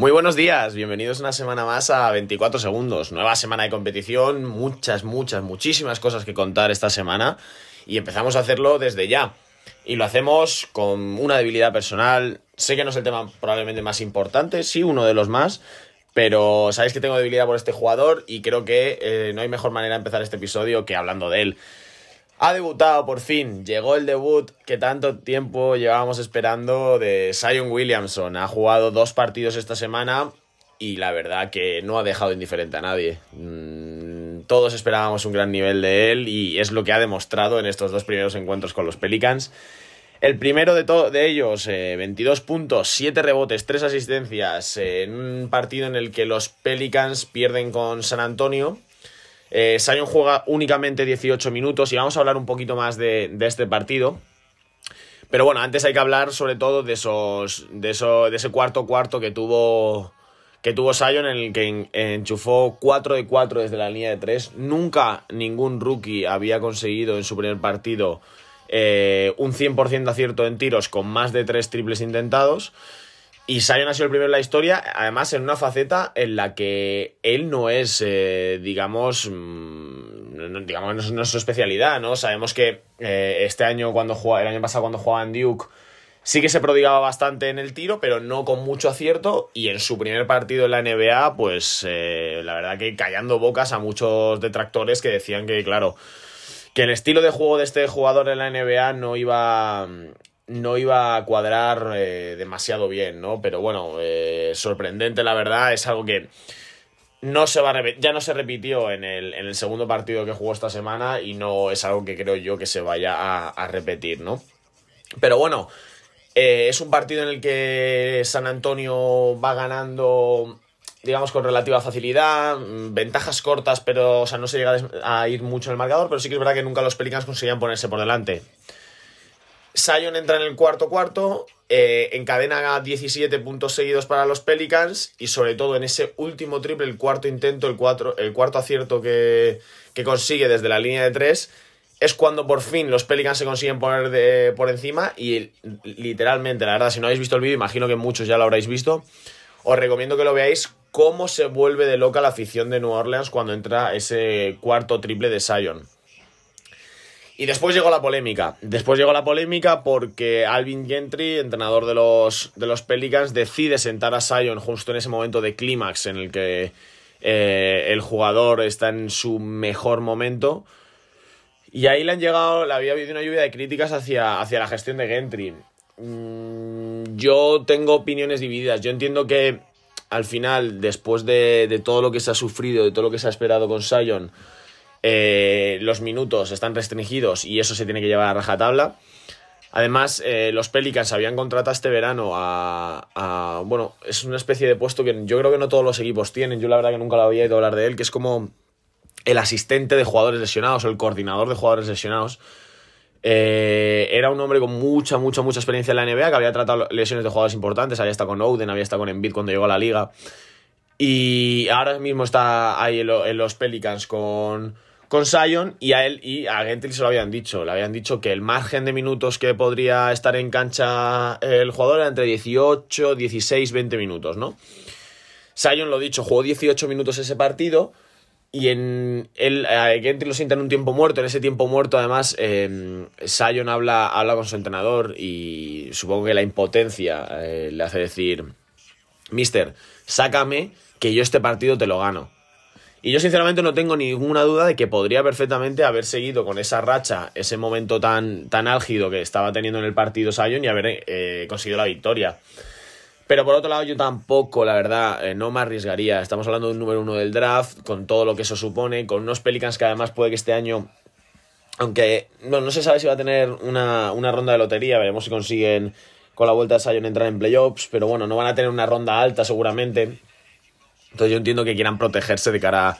Muy buenos días, bienvenidos una semana más a 24 segundos. Nueva semana de competición, muchas, muchas, muchísimas cosas que contar esta semana y empezamos a hacerlo desde ya. Y lo hacemos con una debilidad personal. Sé que no es el tema probablemente más importante, sí, uno de los más, pero sabéis que tengo debilidad por este jugador y creo que eh, no hay mejor manera de empezar este episodio que hablando de él. Ha debutado por fin, llegó el debut que tanto tiempo llevábamos esperando de Zion Williamson. Ha jugado dos partidos esta semana y la verdad que no ha dejado indiferente a nadie. Mm, todos esperábamos un gran nivel de él y es lo que ha demostrado en estos dos primeros encuentros con los Pelicans. El primero de, de ellos, 22 eh, puntos, 7 rebotes, 3 asistencias, eh, en un partido en el que los Pelicans pierden con San Antonio eh, Sion juega únicamente 18 minutos y vamos a hablar un poquito más de, este partido. Pero bueno, antes hay que hablar sobre todo de esos. de, eso, de ese cuarto cuarto que tuvo. Que tuvo Sion en el que enchufó 4 de 4 desde la línea de 3. Nunca ningún rookie había conseguido en su primer partido eh, un 100% de acierto en tiros con más de 3 triples intentados. Y Sion ha sido el primero en la historia, además en una faceta en la que él no es, eh, digamos, mm, digamos, no es, su especialidad, ¿no? Sabemos que eh, este año, cuando el año pasado cuando jugaba en Duke, sí que se prodigaba bastante en el tiro, pero no con mucho acierto. Y en su primer partido en la NBA, pues eh, la verdad que callando bocas a muchos detractores que decían que, claro, que el estilo de juego de este jugador en la NBA no iba no iba a cuadrar eh, demasiado bien, ¿no? Pero bueno, eh, sorprendente la verdad, es algo que no se va ya no se repitió en el, en el, segundo partido que jugó esta semana y no es algo que creo yo que se vaya a, repetir, ¿no? Pero bueno, eh, es un partido en el que San Antonio va ganando, digamos, con relativa facilidad, mm, ventajas cortas, pero, o sea, no se llega a ir mucho en el marcador, pero sí que es verdad que nunca los Pelicans conseguían ponerse por delante. Sion entra en el cuarto cuarto, eh, encadena 17 puntos seguidos para los Pelicans y sobre todo en ese último triple, el cuarto intento, el, el cuarto acierto que, consigue desde la línea de tres, es cuando por fin los Pelicans se consiguen poner de, por encima y literalmente, la verdad, si no habéis visto el vídeo, imagino que muchos ya lo habréis visto, os recomiendo que lo veáis cómo se vuelve de loca la afición de New Orleans cuando entra ese cuarto triple de Sion. Y después llegó la polémica. Después llegó la polémica porque Alvin Gentry, entrenador de los, de los Pelicans, decide sentar a Sion justo en ese momento de clímax en el que eh, el jugador está en su mejor momento. Y ahí le han llegado, le había habido una lluvia de críticas hacia, hacia la gestión de Gentry. Mm, yo tengo opiniones divididas. Yo entiendo que al final, después de, de todo lo que se ha sufrido, de todo lo que se ha esperado con Sion, eh, los minutos están restringidos y eso se tiene que llevar a rajatabla. Además, eh, los Pelicans habían contratado este verano a, Bueno, es una especie de puesto que yo creo que no todos los equipos tienen. Yo la verdad que nunca lo había ido hablar de él, que es como el asistente de jugadores lesionados o el coordinador de jugadores lesionados. Eh, era un hombre con mucha, mucha, mucha experiencia en la NBA, que había tratado lesiones de jugadores importantes. Había estado con Oden, había estado con Embiid cuando llegó a la liga. Y ahora mismo está ahí en los Pelicans con con Sion y a él y a Gentry se lo habían dicho. Le habían dicho que el margen de minutos que podría estar en cancha el jugador era entre 18, 16, 20 minutos, ¿no? Sion, lo dicho, jugó 18 minutos ese partido y en él, Gentry lo sienta en un tiempo muerto. En ese tiempo muerto, además, eh, Sion habla, habla con su entrenador y supongo que la impotencia eh, le hace decir: Mister, sácame que yo este partido te lo gano. Y yo sinceramente no tengo ninguna duda de que podría perfectamente haber seguido con esa racha, ese momento tan, tan álgido que estaba teniendo en el partido Sion y haber eh, conseguido la victoria. Pero por otro lado, yo tampoco, la verdad, eh, no me arriesgaría. Estamos hablando de un número uno del draft, con todo lo que eso supone, con unos Pelicans que además puede que este año, aunque no se sabe si va a tener una, una ronda de lotería, veremos si consiguen con la vuelta de Sion entrar en playoffs, pero bueno, no van a tener una ronda alta seguramente entonces yo entiendo que quieran protegerse de cara,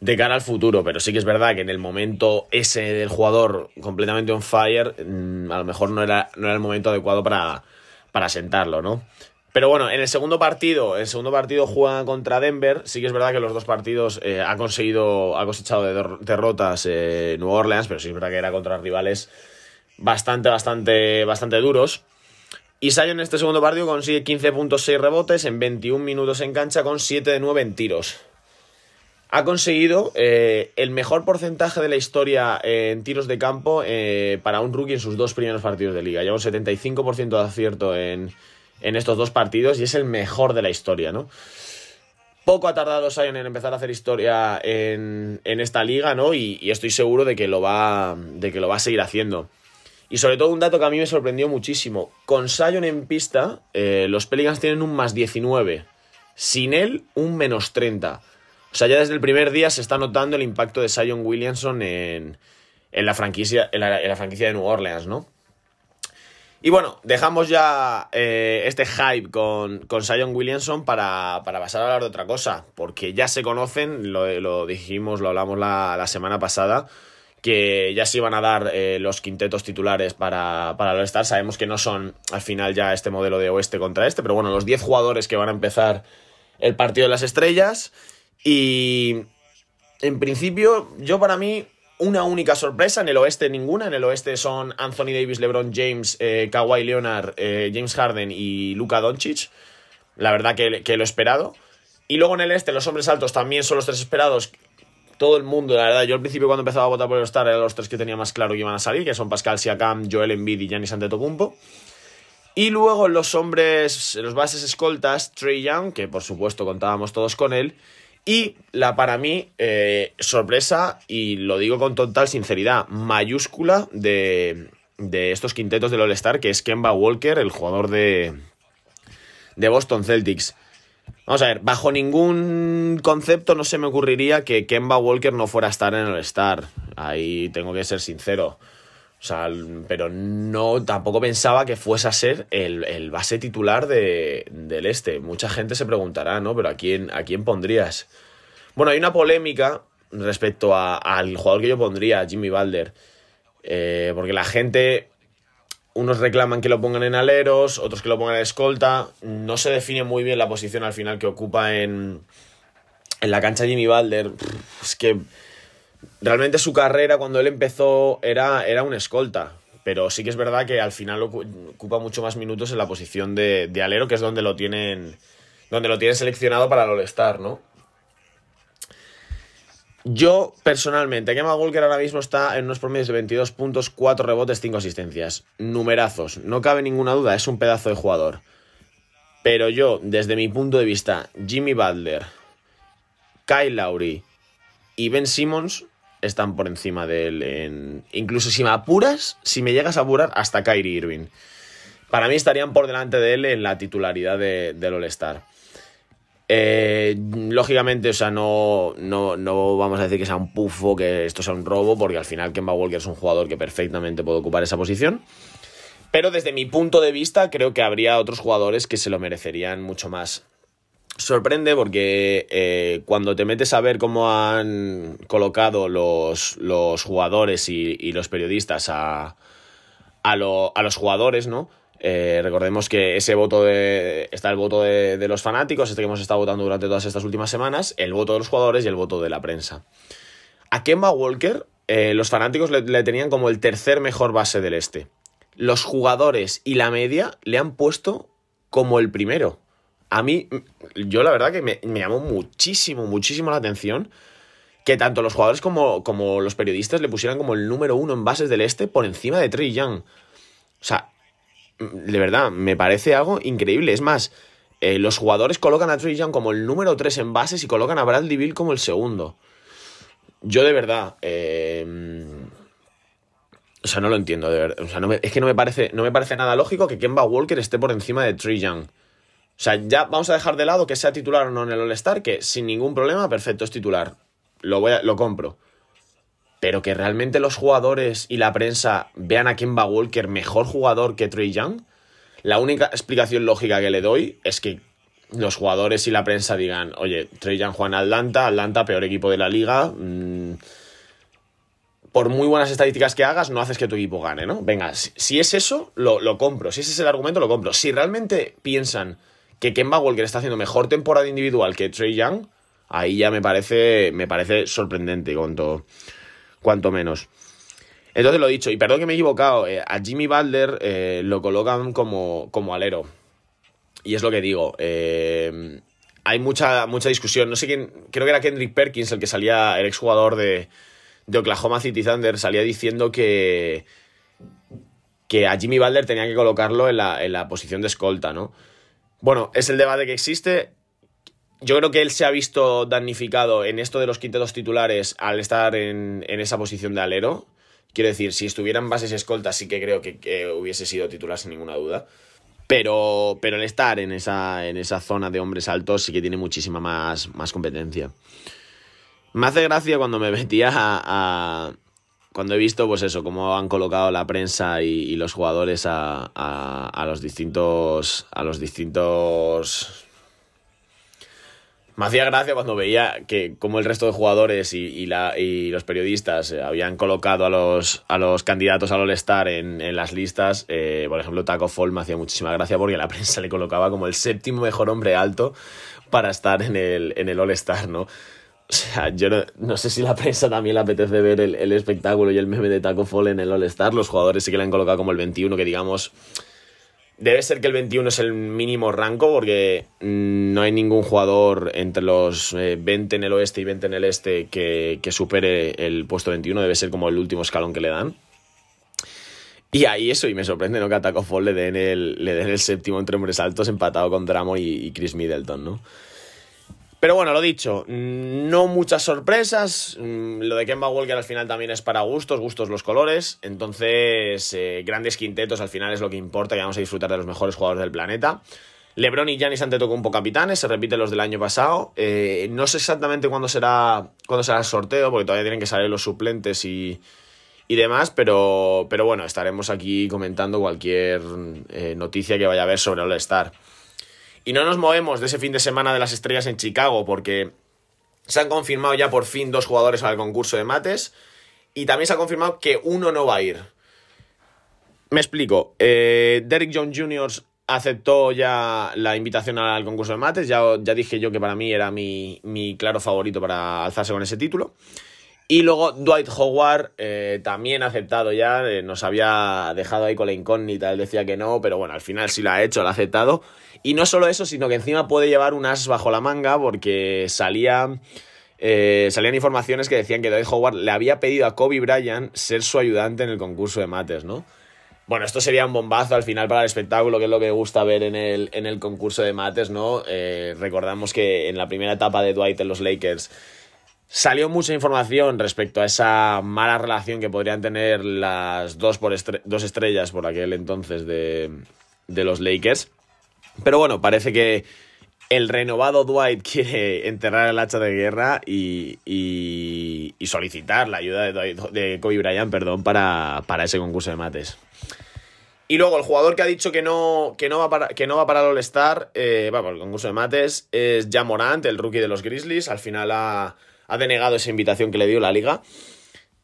de cara al futuro, pero sí que es verdad que en el momento ese del jugador completamente on fire, mm, a lo mejor no era, no era el momento adecuado para, para sentarlo, ¿no? Pero bueno, en el segundo partido, el segundo partido juega contra Denver. Sí que es verdad que los dos partidos eh, ha conseguido, ha cosechado de derrotas eh, Orleans, pero sí es verdad que era contra rivales bastante, bastante, bastante duros. Y Sion en este segundo partido consigue 15.6 rebotes en 21 minutos en cancha con 7 de 9 en tiros. Ha conseguido eh, el mejor porcentaje de la historia en tiros de campo eh, para un rookie en sus dos primeros partidos de liga. Lleva un 75% de acierto en, en estos dos partidos y es el mejor de la historia, ¿no? Poco ha tardado Sion en empezar a hacer historia en, en esta liga, ¿no? Y, y, estoy seguro de que, lo va, de que lo va a seguir haciendo. Y sobre todo un dato que a mí me sorprendió muchísimo. Con Sion en pista, eh, los Pelicans tienen un más 19. Sin él, un menos 30. O sea, ya desde el primer día se está notando el impacto de Sion Williamson en, en, la, franquicia, en, la, franquicia de New Orleans, ¿no? Y bueno, dejamos ya eh, este hype con, con Sion Williamson para, para, pasar a hablar de otra cosa, porque ya se conocen, lo, lo dijimos, lo hablamos la, la, semana pasada, que ya se iban a dar eh, los quintetos titulares para, para el All-Star. Sabemos que no son al final ya este modelo de oeste contra este, pero bueno, los 10 jugadores que van a empezar el partido de las estrellas. Y en principio, yo para mí una única sorpresa, en el oeste ninguna, en el oeste son Anthony Davis, LeBron James, eh, Kawhi Leonard, eh, James Harden y Luka Doncic, la verdad que, que, lo esperado. Y luego en el este los hombres altos también son los tres esperados, todo el mundo, la verdad, yo al principio cuando empezaba a votar por el Star eran los tres que tenía más claro que iban a salir, que son Pascal Siakam, Joel Embiid y Giannis Antetokounmpo. Y luego los hombres, los bases escoltas, Trey Young, que por supuesto contábamos todos con él, y la para mí eh, sorpresa, y lo digo con total sinceridad, mayúscula de, de estos quintetos del All-Star, que es Kemba Walker, el jugador de, de Boston Celtics. Vamos a ver, bajo ningún concepto no se me ocurriría que Kemba Walker no fuera a estar en el Star. Ahí tengo que ser sincero. O sea, pero no, tampoco pensaba que fuese a ser el, el base titular de, del este. Mucha gente se preguntará, ¿no? Pero ¿a quién, a quién pondrías? Bueno, hay una polémica respecto al jugador que yo pondría, Jimmy Balder. Eh, porque la gente, unos reclaman que lo pongan en aleros, otros que lo pongan en escolta. No se define muy bien la posición al final que ocupa en, en la cancha Jimmy Balder. Es que realmente su carrera cuando él empezó era, era un escolta. Pero sí que es verdad que al final ocupa mucho más minutos en la posición de, de alero, que es donde lo tienen. Donde lo tienen seleccionado para el All-Star, ¿no? Yo, personalmente, Kemba Walker ahora mismo está en unos promedios de 22 puntos, 4 rebotes, 5 asistencias. Numerazos, no cabe ninguna duda, es un pedazo de jugador. Pero yo, desde mi punto de vista, Jimmy Butler, Kyle Lowry y Ben Simmons están por encima de él. En... Incluso si me apuras, si me llegas a apurar, hasta Kyrie Irving. Para mí estarían por delante de él en la titularidad de, del All-Star. Eh, lógicamente, o sea, no, no, no, vamos a decir que sea un pufo, que esto sea un robo, porque al final Kemba Walker es un jugador que perfectamente puede ocupar esa posición. Pero desde mi punto de vista, creo que habría otros jugadores que se lo merecerían mucho más sorprende porque eh, cuando te metes a ver cómo han colocado los, los jugadores y, los periodistas a, a, a, los jugadores, ¿no? Eh, recordemos que ese voto de. Está el voto de, de, los fanáticos, este que hemos estado votando durante todas estas últimas semanas, el voto de los jugadores y el voto de la prensa. A Kemba Walker, eh, los fanáticos le, le tenían como el tercer mejor base del este. Los jugadores y la media le han puesto como el primero a mí, yo la verdad que me, me, llamó muchísimo, muchísimo la atención que tanto los jugadores como, como, los periodistas le pusieran como el número uno en bases del este por encima de Trey Young. O sea, de verdad, me parece algo increíble. Es más, eh, los jugadores colocan a Trey como el número tres en bases y colocan a Bradley Bill como el segundo. Yo de verdad... Eh, o sea, no lo entiendo, de verdad. O sea, no me, es que no me, parece, no me parece nada lógico que Kemba Walker esté por encima de Trey. O sea, ya vamos a dejar de lado que sea titular o no en el All-Star, que sin ningún problema, perfecto, es titular. Lo, voy lo compro. Pero que realmente los jugadores y la prensa vean a Kemba Walker mejor jugador que Trey Young, la única explicación lógica que le doy es que los jugadores y la prensa digan, oye, Trey Young juega en Atlanta, Atlanta, peor equipo de la liga. Mmm, por muy buenas estadísticas que hagas, no haces que tu equipo gane, ¿no? Venga, si, es eso, lo, lo compro. Si ese es el argumento, lo compro. Si realmente piensan que Kemba Walker está haciendo mejor temporada individual que Trey Young, ahí ya me parece, me parece sorprendente, cuanto, cuanto menos. Entonces lo dicho, y perdón que me he equivocado, eh, a Jimmy Butler eh, lo colocan como, como alero. Y es lo que digo. Eh, hay mucha, mucha discusión. No sé quién. Creo que era Kendrick Perkins el que salía, el exjugador de, de Oklahoma City Thunder, salía diciendo que. que a Jimmy Butler tenía que colocarlo en la, en la posición de escolta, ¿no? Bueno, es el debate que existe. Yo creo que él se ha visto damnificado en esto de los quintetos titulares al estar en, en esa posición de alero. Quiero decir, si estuvieran bases escoltas, sí que creo que, que hubiese sido titular sin ninguna duda. Pero, pero el estar en esa, en esa zona de hombres altos sí que tiene muchísima más, más competencia. Me hace gracia cuando me metía a, Cuando he visto, pues eso, cómo han colocado la prensa y, los jugadores a, a, los distintos. A los distintos. Me hacía gracia cuando veía que como el resto de jugadores y, y, la, y los periodistas habían colocado a los, a los candidatos al All-Star en, en, las listas. Eh, por ejemplo, Taco Fall me hacía muchísima gracia porque la prensa le colocaba como el séptimo mejor hombre alto para estar en el, en el All-Star, ¿no? O sea, yo no, no, sé si la prensa también le apetece ver el, el espectáculo y el meme de Taco Fall en el All-Star. Los jugadores sí que le han colocado como el 21, que digamos Debe ser que el 21 es el mínimo rango porque no hay ningún jugador entre los 20 en el oeste y 20 en el este que, supere el puesto 21. Debe ser como el último escalón que le dan. Y ahí eso, y me sorprende ¿no? que a Taco Fall le den, el, el séptimo entre hombres altos empatado con Dramo y, y Chris Middleton, ¿no? Pero bueno, lo dicho, no muchas sorpresas. Mm, lo de Kemba Walker al final también es para gustos, gustos los colores. Entonces, eh, grandes quintetos al final es lo que importa y vamos a disfrutar de los mejores jugadores del planeta. LeBron y Giannis Antetokounmpo capitanes, se repiten los del año pasado. Eh, no sé exactamente cuándo será, cuándo será el sorteo, porque todavía tienen que salir los suplentes y, y demás, pero, pero bueno, estaremos aquí comentando cualquier eh, noticia que vaya a haber sobre All-Star. Y no nos movemos de ese fin de semana de las estrellas en Chicago porque se han confirmado ya por fin dos jugadores al concurso de mates y también se ha confirmado que uno no va a ir. Me explico. Eh, Derrick Jones Jr. aceptó ya la invitación al concurso de mates. Ya, ya dije yo que para mí era mi, mi claro favorito para alzarse con ese título. Y luego Dwight Howard eh, también ha aceptado ya, eh, nos había dejado ahí con la incógnita, él decía que no, pero bueno, al final sí lo ha hecho, lo ha aceptado. Y no solo eso, sino que encima puede llevar un as bajo la manga porque salía, eh, salían informaciones que decían que Dwight Howard le había pedido a Kobe Bryant ser su ayudante en el concurso de mates, ¿no? Bueno, esto sería un bombazo al final para el espectáculo, que es lo que gusta ver en el, en el concurso de mates, ¿no? recordamos que en la primera etapa de Dwight en los Lakers Salió mucha información respecto a esa mala relación que podrían tener las dos, por dos estrellas por aquel entonces de, de los Lakers. Pero bueno, parece que el renovado Dwight quiere enterrar el hacha de guerra y, y, y solicitar la ayuda de, Dwight, de Kobe Bryant perdón, para, para, ese concurso de mates. Y luego el jugador que ha dicho que no, que no va para, que no va para el All-Star, eh, el concurso de mates, es Jamorant, el rookie de los Grizzlies. Al final ha ha denegado esa invitación que le dio la liga.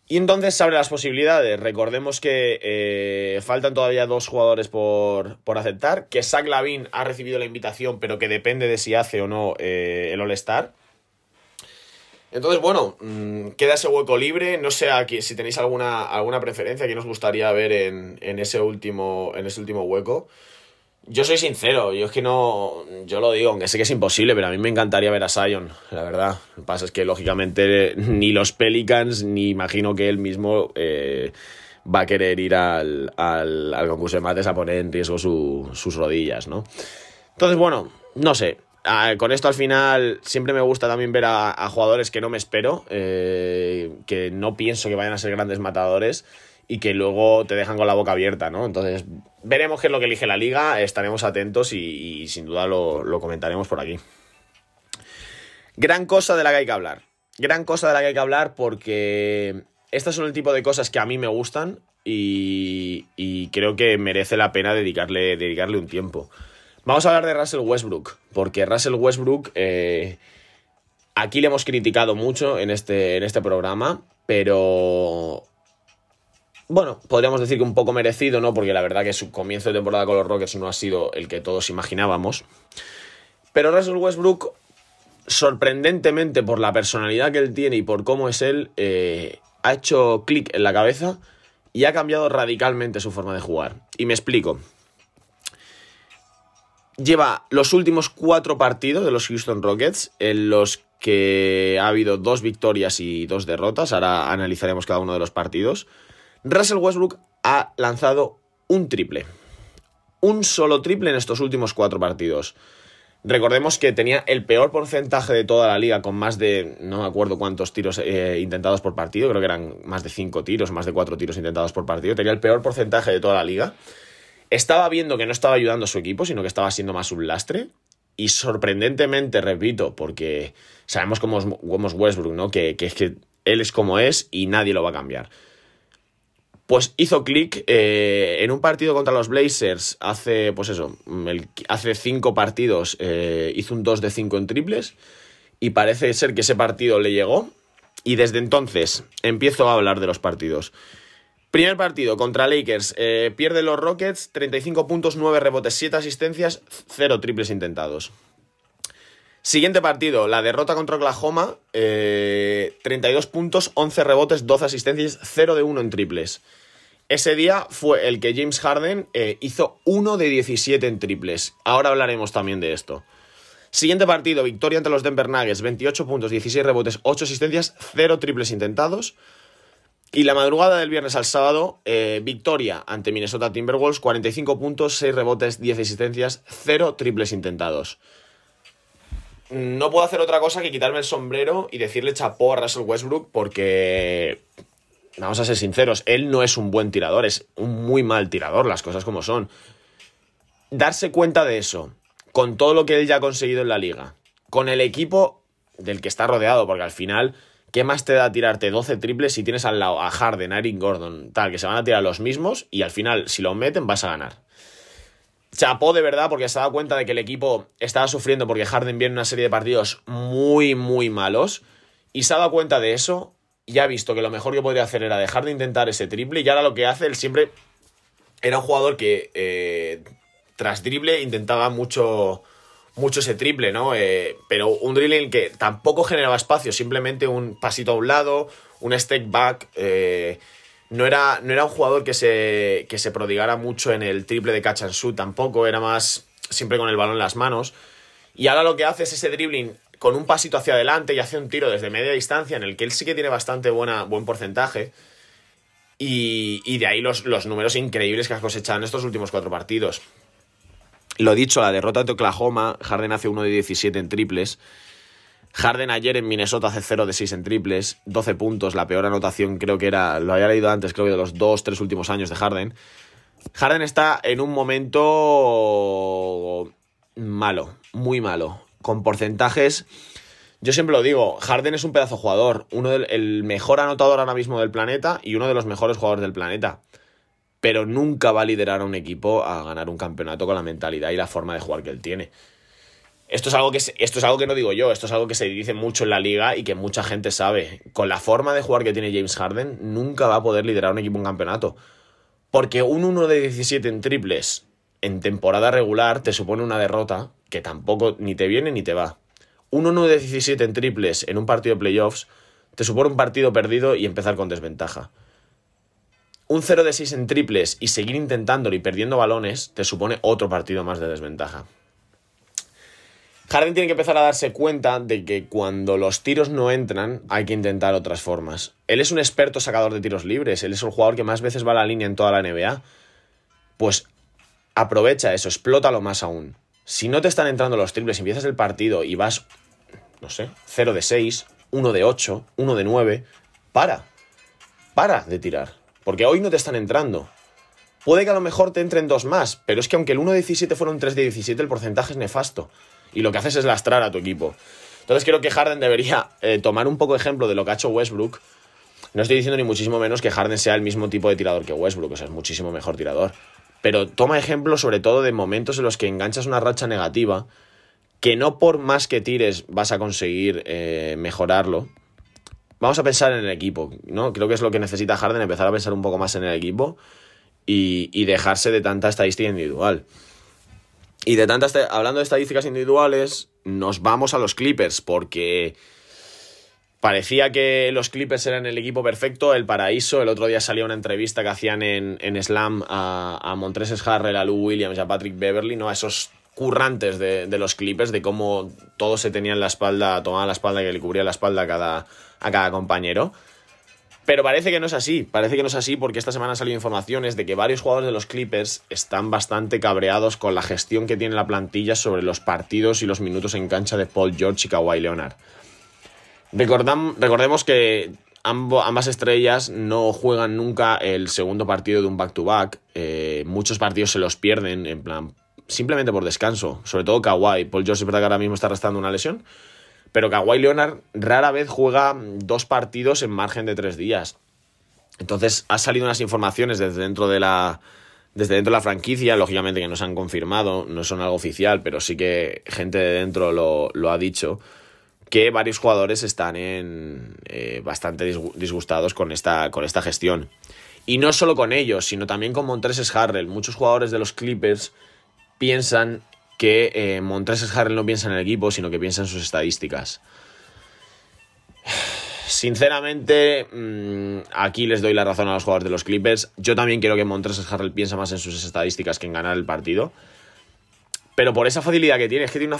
Y entonces se abren las posibilidades. Recordemos que eh, faltan todavía dos jugadores por, por, aceptar. Que Zach Lavin ha recibido la invitación, pero que depende de si hace o no eh, el All-Star. Entonces, bueno, mmm, queda ese hueco libre. No sé aquí, si tenéis alguna, alguna preferencia que nos gustaría ver en, en, ese último, en ese último hueco. Yo soy sincero, yo es que no. Yo lo digo, aunque sé que es imposible, pero a mí me encantaría ver a Sion, la verdad. Lo que pasa es que, lógicamente, ni los Pelicans, ni imagino que él mismo eh, va a querer ir al, al, al, concurso de mates a poner en riesgo su, sus rodillas, ¿no? Entonces, bueno, no sé. Con esto al final siempre me gusta también ver a, jugadores que no me espero, eh, que no pienso que vayan a ser grandes matadores y que luego te dejan con la boca abierta, ¿no? Entonces, veremos qué es lo que elige la liga, estaremos atentos y, sin duda lo, lo, comentaremos por aquí. Gran cosa de la que hay que hablar. Gran cosa de la que hay que hablar porque estas son el tipo de cosas que a mí me gustan y, y creo que merece la pena dedicarle, dedicarle un tiempo. Vamos a hablar de Russell Westbrook, porque Russell Westbrook eh, aquí le hemos criticado mucho en este, en este programa, pero bueno, podríamos decir que un poco merecido, ¿no? Porque la verdad que su comienzo de temporada con los Rockets no ha sido el que todos imaginábamos. Pero Russell Westbrook, sorprendentemente por la personalidad que él tiene y por cómo es él, eh, ha hecho clic en la cabeza y ha cambiado radicalmente su forma de jugar. Y me explico. Lleva los últimos cuatro partidos de los Houston Rockets en los que ha habido dos victorias y dos derrotas. Ahora analizaremos cada uno de los partidos. Russell Westbrook ha lanzado un triple. Un solo triple en estos últimos cuatro partidos. Recordemos que tenía el peor porcentaje de toda la liga, con más de, no me acuerdo cuántos tiros eh, intentados por partido, creo que eran más de cinco tiros, más de cuatro tiros intentados por partido. Tenía el peor porcentaje de toda la liga. Estaba viendo que no estaba ayudando a su equipo, sino que estaba siendo más un lastre. Y sorprendentemente, repito, porque sabemos cómo es, Westbrook, ¿no? Que, es que él es como es y nadie lo va a cambiar pues hizo clic eh, en un partido contra los Blazers hace, pues eso, hace cinco partidos eh, hizo un 2 de 5 en triples y parece ser que ese partido le llegó y desde entonces empiezo a hablar de los partidos. Primer partido contra Lakers, eh, pierde los Rockets, 35 puntos, 9 rebotes, 7 asistencias, 0 triples intentados. Siguiente partido, la derrota contra Oklahoma, 32 puntos, 11 rebotes, 12 asistencias, 0 de 1 en triples. Ese día fue el que James Harden eh, hizo 1 de 17 en triples. Ahora hablaremos también de esto. Siguiente partido, victoria ante los Denver Nuggets, 28 puntos, 16 rebotes, 8 asistencias, 0 triples intentados. Y la madrugada del viernes al sábado, eh, victoria ante Minnesota Timberwolves, 45 puntos, 6 rebotes, 10 asistencias, 0 triples intentados. No puedo hacer otra cosa que quitarme el sombrero y decirle chapó a Russell Westbrook porque vamos a ser sinceros, él no es un buen tirador, es un muy mal tirador, las cosas como son. Darse cuenta de eso, con todo lo que él ya ha conseguido en la liga, con el equipo del que está rodeado, porque al final, ¿qué más te da tirarte 12 triples si tienes al lado a Harden, a Eric Gordon, tal, que se van a tirar los mismos y al final, si lo meten, vas a ganar? Chapó de verdad porque se ha dado cuenta de que el equipo estaba sufriendo porque Harden viene una serie de partidos muy, muy malos y se ha dado cuenta de eso ya ha visto que lo mejor que podría hacer era dejar de intentar ese triple y ahora lo que hace, él siempre era un jugador que eh, tras triple intentaba mucho, mucho ese triple, ¿no? Eh, pero un dribbling que tampoco generaba espacio, simplemente un pasito a un lado, un step back. Eh, no, era, no era un jugador que se, que se prodigara mucho en el triple de catch and shoot, tampoco, era más siempre con el balón en las manos. Y ahora lo que hace es ese dribbling con un pasito hacia adelante y hace un tiro desde media distancia en el que él sí que tiene bastante buena, buen porcentaje. Y, de ahí los, los, números increíbles que ha cosechado en estos últimos cuatro partidos. Lo dicho, la derrota de Oklahoma, Harden hace 1 de 17 en triples. Harden ayer en Minnesota hace 0 de 6 en triples, 12 puntos, la peor anotación creo que era, lo había leído antes, creo que de los 2, 3 últimos años de Harden. Harden está en un momento malo, muy malo con porcentajes. Yo siempre lo digo, Harden es un pedazo jugador, uno del, el mejor anotador ahora mismo del planeta y uno de los mejores jugadores del planeta. Pero nunca va a liderar a un equipo a ganar un campeonato con la mentalidad y la forma de jugar que él tiene. Esto es, algo que, esto es algo que no digo yo, esto es algo que se dice mucho en la liga y que mucha gente sabe. Con la forma de jugar que tiene James Harden, nunca va a poder liderar un equipo un campeonato. Porque un 1 de 17 en triples en temporada regular te supone una derrota que tampoco ni te viene ni te va. Un 1 de 17 en triples en un partido de playoffs te supone un partido perdido y empezar con desventaja. Un 0 de 6 en triples y seguir intentándolo y perdiendo balones te supone otro partido más de desventaja. Harden tiene que empezar a darse cuenta de que cuando los tiros no entran hay que intentar otras formas. Él es un experto sacador de tiros libres, él es el jugador que más veces va a la línea en toda la NBA. Pues aprovecha eso, explótalo más aún. Si no te están entrando los triples, empiezas el partido y vas, no sé, 0 de 6, 1 de 8, 1 de 9, para. Para de tirar. Porque hoy no te están entrando. Puede que a lo mejor te entren dos más, pero es que aunque el 1 de 17 fuera un 3 de 17, el porcentaje es nefasto. Y lo que haces es lastrar a tu equipo. Entonces creo que Harden debería eh, tomar un poco de ejemplo de lo que ha hecho Westbrook. No estoy diciendo ni muchísimo menos que Harden sea el mismo tipo de tirador que Westbrook, o sea, es muchísimo mejor tirador pero toma ejemplo sobre todo de momentos en los que enganchas una racha negativa, que no por más que tires vas a conseguir eh, mejorarlo. Vamos a pensar en el equipo, ¿no? Creo que es lo que necesita Harden, empezar a pensar un poco más en el equipo y, dejarse de tanta estadística individual. Y de tantas, hablando de estadísticas individuales, nos vamos a los Clippers, porque Parecía que los Clippers eran el equipo perfecto, el paraíso. El otro día salía una entrevista que hacían en, en Slam a, a Montreses Harrell, a Lou Williams y a Patrick Beverly, ¿no? A esos currantes de, los Clippers, de cómo todos se tenían la espalda, tomaban la espalda que le cubría la espalda a cada, a cada compañero. Pero parece que no es así, parece que no es así porque esta semana han salido informaciones de que varios jugadores de los Clippers están bastante cabreados con la gestión que tiene la plantilla sobre los partidos y los minutos en cancha de Paul George y Kawhi Leonard. Recordemos que ambas estrellas no juegan nunca el segundo partido de un back-to-back. -back. Eh, muchos partidos se los pierden, en plan, simplemente por descanso. Sobre todo Kawhi. Paul George verdad que ahora mismo está arrastrando una lesión. Pero Kawhi Leonard rara vez juega dos partidos en margen de tres días. Entonces, ha salido unas informaciones desde dentro de la. Desde dentro de la franquicia, lógicamente que no se han confirmado, no son algo oficial, pero sí que gente de dentro lo, lo ha dicho que varios jugadores están en, eh, bastante disgustados con esta, con esta gestión. Y no solo con ellos, sino también con Montreses Harrell. Muchos jugadores de los Clippers piensan que eh, Montreses Harrell no piensa en el equipo, sino que piensa en sus estadísticas. Sinceramente, mmm, aquí les doy la razón a los jugadores de los Clippers. Yo también quiero que Montreses Harrell piensa más en sus estadísticas que en ganar el partido. Pero por esa facilidad que tiene, es que tiene una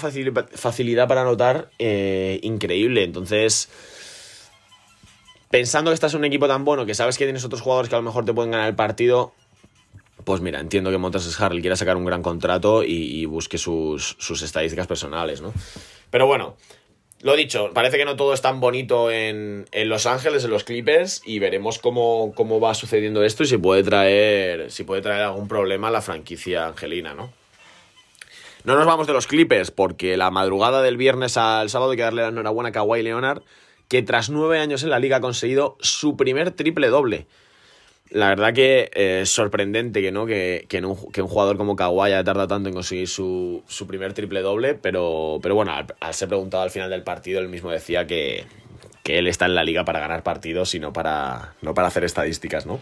facilidad para anotar eh, increíble. Entonces, pensando que estás en un equipo tan bueno, que sabes que tienes otros jugadores que a lo mejor te pueden ganar el partido, pues mira, entiendo que Montes Harrell quiera sacar un gran contrato y, busque sus, sus, estadísticas personales, ¿no? Pero bueno, lo dicho, parece que no todo es tan bonito en, en Los Ángeles, en los Clippers, y veremos cómo, cómo, va sucediendo esto y si puede traer, si puede traer algún problema a la franquicia angelina, ¿no? No nos vamos de los Clippers, porque la madrugada del viernes al sábado hay que darle la enhorabuena a Kawhi Leonard, que tras nueve años en la liga ha conseguido su primer triple doble. La verdad que es sorprendente que, ¿no? Que, que, un, que, un, jugador como Kawhi haya tanto en conseguir su, su primer triple doble, pero, pero bueno, al, al, ser preguntado al final del partido, él mismo decía que, que él está en la liga para ganar partidos y no para, no para hacer estadísticas, ¿no?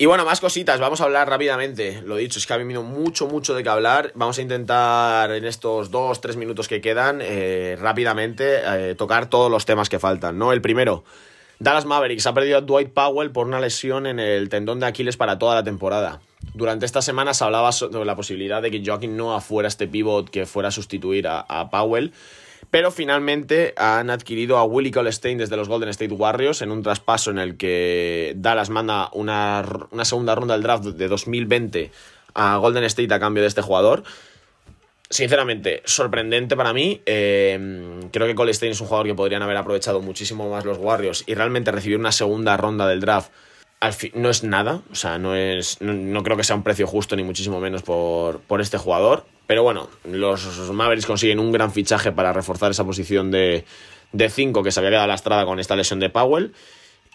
Y bueno, más cositas, vamos a hablar rápidamente. Lo dicho, es que ha venido mucho, mucho de qué hablar. Vamos a intentar en estos dos, tres minutos que quedan, eh, rápidamente, eh, tocar todos los temas que faltan, ¿no? El primero, Dallas Mavericks ha perdido a Dwight Powell por una lesión en el tendón de Aquiles para toda la temporada. Durante esta semana se hablaba sobre la posibilidad de que Joaquín Noah fuera este pivot que fuera a sustituir a, Powell. Pero finalmente han adquirido a Willie Colstein desde los Golden State Warriors en un traspaso en el que Dallas manda una segunda ronda del draft de 2020 a Golden State a cambio de este jugador. Sinceramente, sorprendente para mí. Eh, creo que Colstein es un jugador que podrían haber aprovechado muchísimo más los Warriors y realmente recibir una segunda ronda del draft no es nada. O sea, no, es, no, creo que sea un precio justo ni muchísimo menos por, por este jugador. Pero bueno, los Mavericks consiguen un gran fichaje para reforzar esa posición de 5 que se había quedado lastrada con esta lesión de Powell.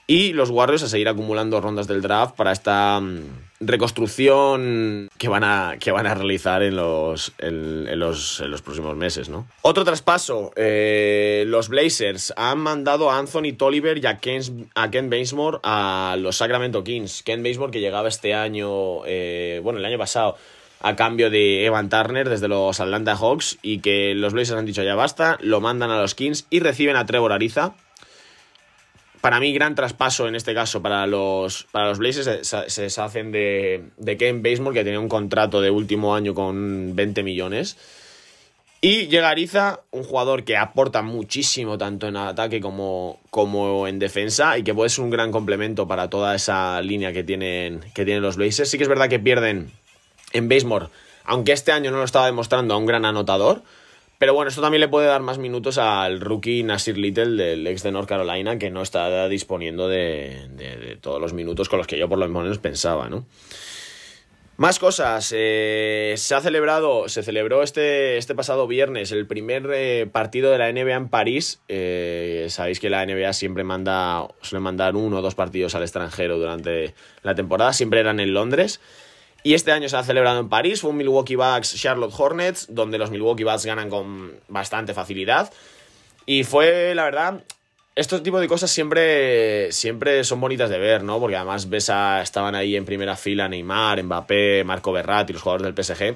Y los Warriors a seguir acumulando rondas del draft para esta reconstrucción que van a, que van a realizar en los, en, los, en los próximos meses. ¿no? Otro traspaso, eh, los Blazers han mandado a Anthony Tolliver y a Ken, a Ken a los Sacramento Kings. Ken Bazemore que llegaba este año, eh, bueno, el año pasado, a cambio de Evan Turner desde los Atlanta Hawks y que los Blazers han dicho ya basta, lo mandan a los Kings y reciben a Trevor Ariza para mí, gran traspaso en este caso para los, para los Blazers. Se, se deshacen de, de Ken Basemore, que tenía un contrato de último año con 20 millones. Y llega Ariza, un jugador que aporta muchísimo tanto en ataque como, como en defensa y que puede ser un gran complemento para toda esa línea que tienen, que tienen los Blazers. Sí que es verdad que pierden en Basemore, aunque este año no lo estaba demostrando a un gran anotador. Pero bueno, esto también le puede dar más minutos al rookie Nasir Little del ex de North Carolina, que no está disponiendo de, todos los minutos con los que yo por lo menos pensaba, ¿no? Más cosas. Eh, se ha celebrado, se celebró este, este pasado viernes el primer eh, partido de la NBA en París. Eh, sabéis que la NBA siempre manda, suele mandar uno o dos partidos al extranjero durante la temporada. Siempre eran en Londres. Y este año se ha celebrado en París, fue un Milwaukee Bucks Charlotte Hornets, donde los Milwaukee Bucks ganan con bastante facilidad. Y fue, la verdad, estos tipos de cosas siempre, siempre son bonitas de ver, ¿no? Porque además ves a, estaban ahí en primera fila Neymar, Mbappé, Marco Berratti, los jugadores del PSG.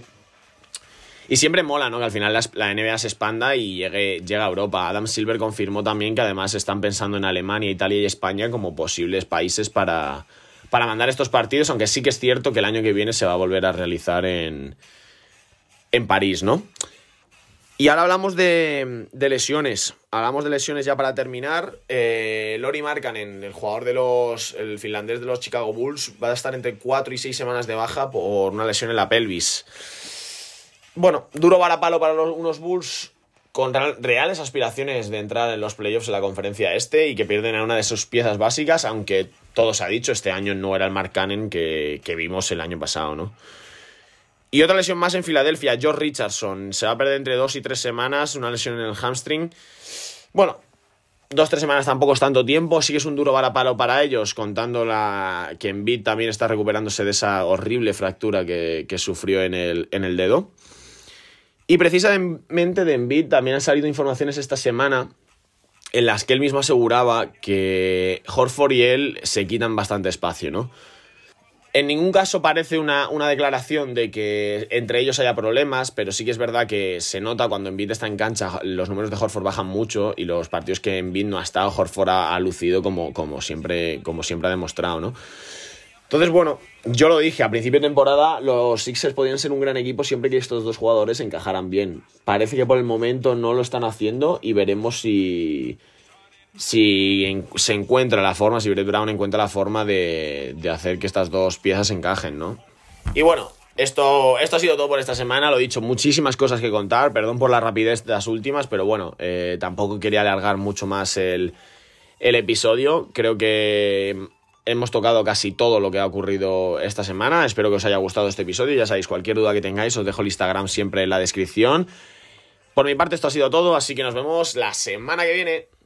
Y siempre mola, ¿no? Que al final la, NBA se expanda y llegue, llega a Europa. Adam Silver confirmó también que además están pensando en Alemania, Italia y España como posibles países para, para mandar estos partidos, aunque sí que es cierto que el año que viene se va a volver a realizar en, en París, ¿no? Y ahora hablamos de, lesiones. Hablamos de lesiones ya para terminar. Eh, Lori Markkanen, el jugador de los. el finlandés de los Chicago Bulls, va a estar entre 4 y 6 semanas de baja por una lesión en la pelvis. Bueno, duro varapalo para los, unos Bulls con reales aspiraciones de entrar en los playoffs de la conferencia este y que pierden a una de sus piezas básicas, aunque todo se ha dicho, este año no era el Mark Cannon que, que vimos el año pasado, ¿no? Y otra lesión más en Filadelfia, George Richardson. Se va a perder entre dos y tres semanas, una lesión en el hamstring. Bueno, dos, tres semanas tampoco es tanto tiempo, sí que es un duro varapalo para ellos, contando la... que Embiid también está recuperándose de esa horrible fractura que, que sufrió en el, en el dedo. Y precisamente de Embiid también han salido informaciones esta semana en las que él mismo aseguraba que Horford y él se quitan bastante espacio, ¿no? En ningún caso parece una, declaración de que entre ellos haya problemas, pero sí que es verdad que se nota cuando Embiid está en cancha, los números de Horford bajan mucho y los partidos que Embiid no ha estado, Horford ha, lucido como, como, siempre, como siempre ha demostrado, ¿no? Entonces, bueno, yo lo dije, a principio de temporada los Sixers podían ser un gran equipo siempre que estos dos jugadores encajaran bien. Parece que por el momento no lo están haciendo y veremos si si se encuentra la forma, si Brett Brown encuentra la forma de, hacer que estas dos piezas encajen, ¿no? Y bueno, esto, esto ha sido todo por esta semana, lo he dicho, muchísimas cosas que contar, perdón por la rapidez de las últimas, pero bueno, eh, tampoco quería alargar mucho más el, el episodio, creo que hemos tocado casi todo lo que ha ocurrido esta semana, espero que os haya gustado este episodio, ya sabéis, cualquier duda que tengáis os dejo el Instagram siempre en la descripción. Por mi parte esto ha sido todo, así que nos vemos la semana que viene.